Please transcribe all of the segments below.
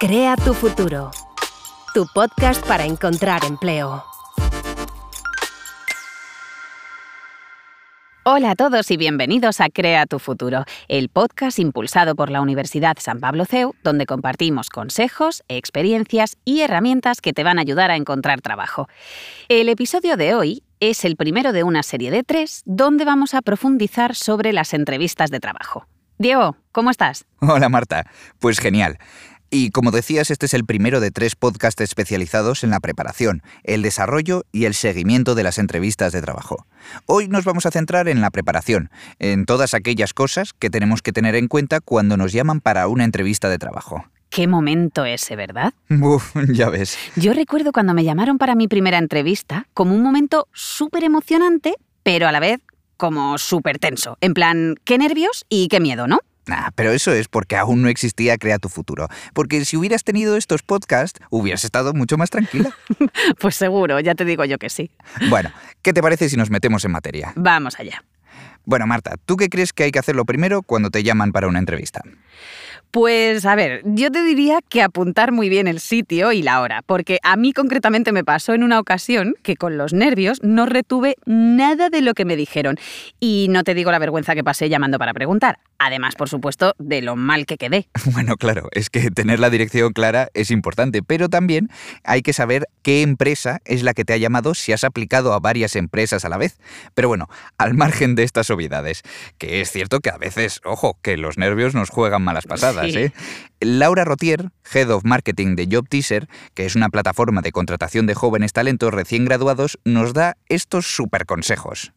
Crea tu futuro. Tu podcast para encontrar empleo. Hola a todos y bienvenidos a Crea tu futuro, el podcast impulsado por la Universidad San Pablo CEU, donde compartimos consejos, experiencias y herramientas que te van a ayudar a encontrar trabajo. El episodio de hoy es el primero de una serie de tres donde vamos a profundizar sobre las entrevistas de trabajo. Diego, ¿cómo estás? Hola Marta, pues genial. Y como decías, este es el primero de tres podcasts especializados en la preparación, el desarrollo y el seguimiento de las entrevistas de trabajo. Hoy nos vamos a centrar en la preparación, en todas aquellas cosas que tenemos que tener en cuenta cuando nos llaman para una entrevista de trabajo. Qué momento ese, ¿verdad? Uf, ya ves. Yo recuerdo cuando me llamaron para mi primera entrevista como un momento súper emocionante, pero a la vez como súper tenso. En plan, qué nervios y qué miedo, ¿no? Nah, pero eso es porque aún no existía Crea tu futuro. Porque si hubieras tenido estos podcasts, hubieras estado mucho más tranquila. pues seguro, ya te digo yo que sí. Bueno, ¿qué te parece si nos metemos en materia? Vamos allá. Bueno, Marta, ¿tú qué crees que hay que hacerlo primero cuando te llaman para una entrevista? Pues a ver, yo te diría que apuntar muy bien el sitio y la hora, porque a mí concretamente me pasó en una ocasión que con los nervios no retuve nada de lo que me dijeron. Y no te digo la vergüenza que pasé llamando para preguntar. Además, por supuesto, de lo mal que quedé. Bueno, claro, es que tener la dirección clara es importante, pero también hay que saber qué empresa es la que te ha llamado si has aplicado a varias empresas a la vez. Pero bueno, al margen de estas obviedades, que es cierto que a veces, ojo, que los nervios nos juegan malas pasadas, ¿eh? Laura Rotier, Head of Marketing de Job Teaser, que es una plataforma de contratación de jóvenes talentos recién graduados, nos da estos super consejos.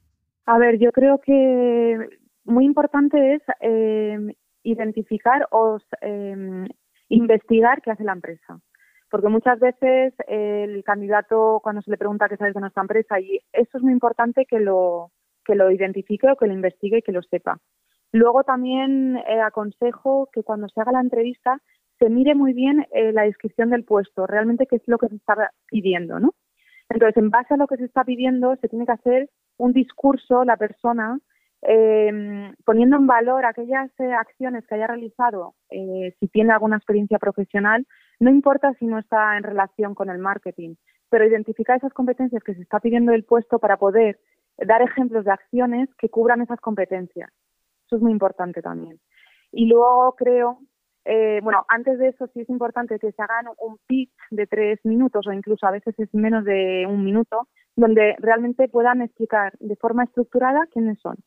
A ver, yo creo que muy importante es eh, identificar o eh, investigar qué hace la empresa. Porque muchas veces el candidato, cuando se le pregunta qué sabes de nuestra empresa, y eso es muy importante que lo, que lo identifique o que lo investigue y que lo sepa. Luego también eh, aconsejo que cuando se haga la entrevista se mire muy bien la descripción del puesto, realmente qué es lo que se está pidiendo, ¿no? Entonces, en base a lo que se está pidiendo, se tiene que hacer un discurso la persona eh, poniendo en valor aquellas eh, acciones que haya realizado, eh, si tiene alguna experiencia profesional, no importa si no está en relación con el marketing, pero identificar esas competencias que se está pidiendo el puesto para poder dar ejemplos de acciones que cubran esas competencias. Eso es muy importante también. Y luego creo, eh, bueno, antes de eso sí es importante que se hagan un pitch de tres minutos o incluso a veces es menos de un minuto, donde realmente puedan explicar de forma estructurada quiénes son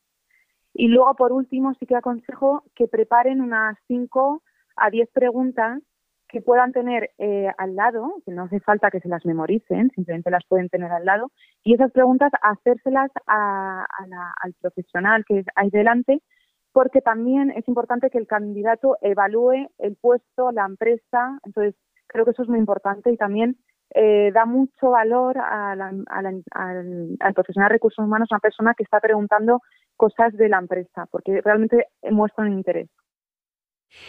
y luego, por último, sí que aconsejo que preparen unas 5 a 10 preguntas que puedan tener eh, al lado, que no hace falta que se las memoricen, simplemente las pueden tener al lado, y esas preguntas hacérselas al profesional que hay delante, porque también es importante que el candidato evalúe el puesto, la empresa, entonces creo que eso es muy importante y también eh, da mucho valor al, al profesional de recursos humanos, una persona que está preguntando cosas de la empresa, porque realmente muestran interés.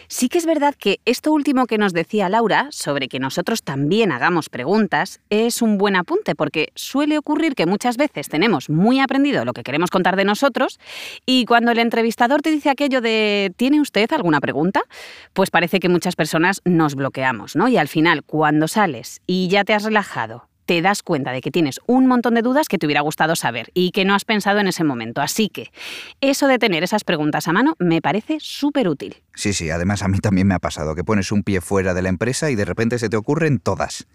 Sí que es verdad que esto último que nos decía Laura, sobre que nosotros también hagamos preguntas, es un buen apunte, porque suele ocurrir que muchas veces tenemos muy aprendido lo que queremos contar de nosotros y cuando el entrevistador te dice aquello de ¿tiene usted alguna pregunta? Pues parece que muchas personas nos bloqueamos, ¿no? Y al final, cuando sales y ya te has relajado, te das cuenta de que tienes un montón de dudas que te hubiera gustado saber y que no has pensado en ese momento. Así que eso de tener esas preguntas a mano me parece súper útil. Sí, sí, además a mí también me ha pasado que pones un pie fuera de la empresa y de repente se te ocurren todas.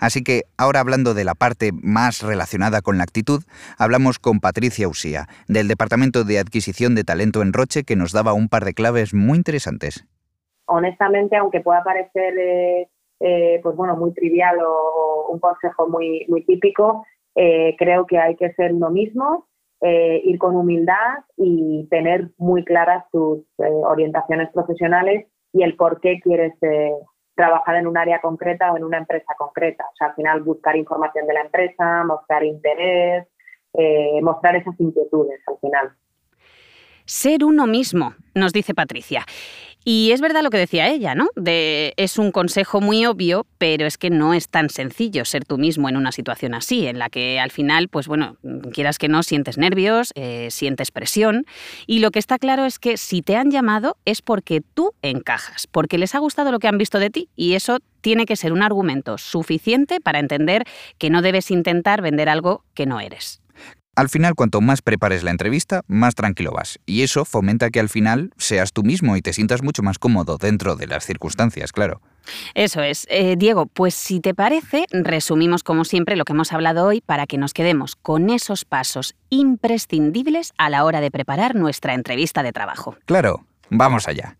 Así que ahora hablando de la parte más relacionada con la actitud, hablamos con Patricia Usía, del Departamento de Adquisición de Talento en Roche, que nos daba un par de claves muy interesantes. Honestamente, aunque pueda parecer eh, eh, pues bueno, muy trivial o un consejo muy, muy típico, eh, creo que hay que ser uno mismo, eh, ir con humildad y tener muy claras tus orientaciones profesionales y el por qué quieres trabajar en un área concreta o en una empresa concreta. Al final buscar información de la empresa, mostrar interés, mostrar esas inquietudes al final. Ser uno mismo, nos dice Patricia. Y es verdad lo que decía ella, ¿no? De, es un consejo muy obvio, pero es que no es tan sencillo ser tú mismo en una situación así, en la que al final, pues bueno, quieras que no, sientes nervios, eh, sientes presión. Y lo que está claro es que si te han llamado es porque tú encajas, porque les ha gustado lo que han visto de ti. Y eso tiene que ser un argumento suficiente para entender que no debes intentar vender algo que no eres. Al final, cuanto más prepares la entrevista, más tranquilo vas. Y eso fomenta que al final seas tú mismo y te sientas mucho más cómodo dentro de las circunstancias, claro. Eso es. Eh, Diego, pues si te parece, resumimos como siempre lo que hemos hablado hoy para que nos quedemos con esos pasos imprescindibles a la hora de preparar nuestra entrevista de trabajo. Claro, vamos allá.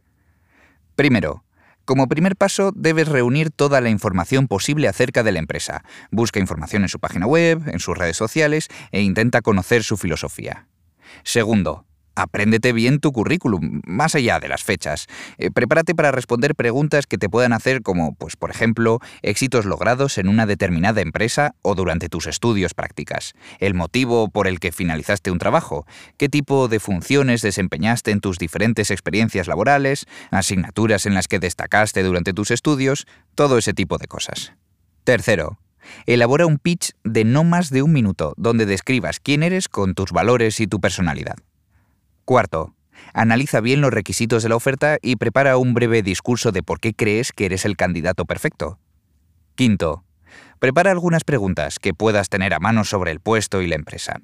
Primero, como primer paso, debes reunir toda la información posible acerca de la empresa. Busca información en su página web, en sus redes sociales e intenta conocer su filosofía. Segundo, Apréndete bien tu currículum, más allá de las fechas. Eh, prepárate para responder preguntas que te puedan hacer como, pues, por ejemplo, éxitos logrados en una determinada empresa o durante tus estudios prácticas, el motivo por el que finalizaste un trabajo, qué tipo de funciones desempeñaste en tus diferentes experiencias laborales, asignaturas en las que destacaste durante tus estudios, todo ese tipo de cosas. Tercero, elabora un pitch de no más de un minuto donde describas quién eres con tus valores y tu personalidad. Cuarto, analiza bien los requisitos de la oferta y prepara un breve discurso de por qué crees que eres el candidato perfecto. Quinto, prepara algunas preguntas que puedas tener a mano sobre el puesto y la empresa.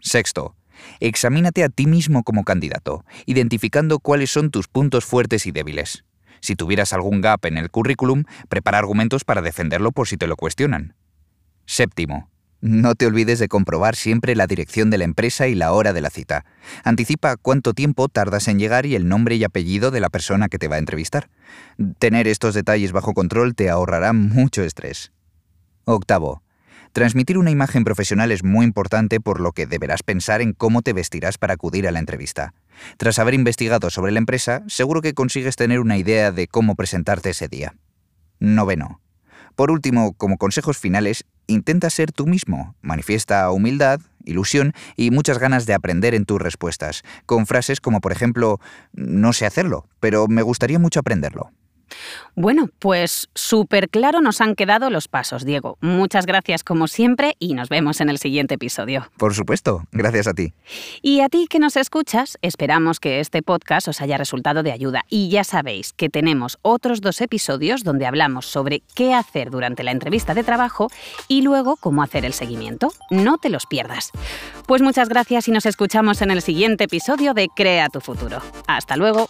Sexto, examínate a ti mismo como candidato, identificando cuáles son tus puntos fuertes y débiles. Si tuvieras algún gap en el currículum, prepara argumentos para defenderlo por si te lo cuestionan. Séptimo, no te olvides de comprobar siempre la dirección de la empresa y la hora de la cita. Anticipa cuánto tiempo tardas en llegar y el nombre y apellido de la persona que te va a entrevistar. Tener estos detalles bajo control te ahorrará mucho estrés. Octavo. Transmitir una imagen profesional es muy importante por lo que deberás pensar en cómo te vestirás para acudir a la entrevista. Tras haber investigado sobre la empresa, seguro que consigues tener una idea de cómo presentarte ese día. Noveno. Por último, como consejos finales, intenta ser tú mismo, manifiesta humildad, ilusión y muchas ganas de aprender en tus respuestas, con frases como por ejemplo, no sé hacerlo, pero me gustaría mucho aprenderlo. Bueno, pues súper claro nos han quedado los pasos, Diego. Muchas gracias como siempre y nos vemos en el siguiente episodio. Por supuesto, gracias a ti. Y a ti que nos escuchas, esperamos que este podcast os haya resultado de ayuda. Y ya sabéis que tenemos otros dos episodios donde hablamos sobre qué hacer durante la entrevista de trabajo y luego cómo hacer el seguimiento. No te los pierdas. Pues muchas gracias y nos escuchamos en el siguiente episodio de Crea tu futuro. Hasta luego.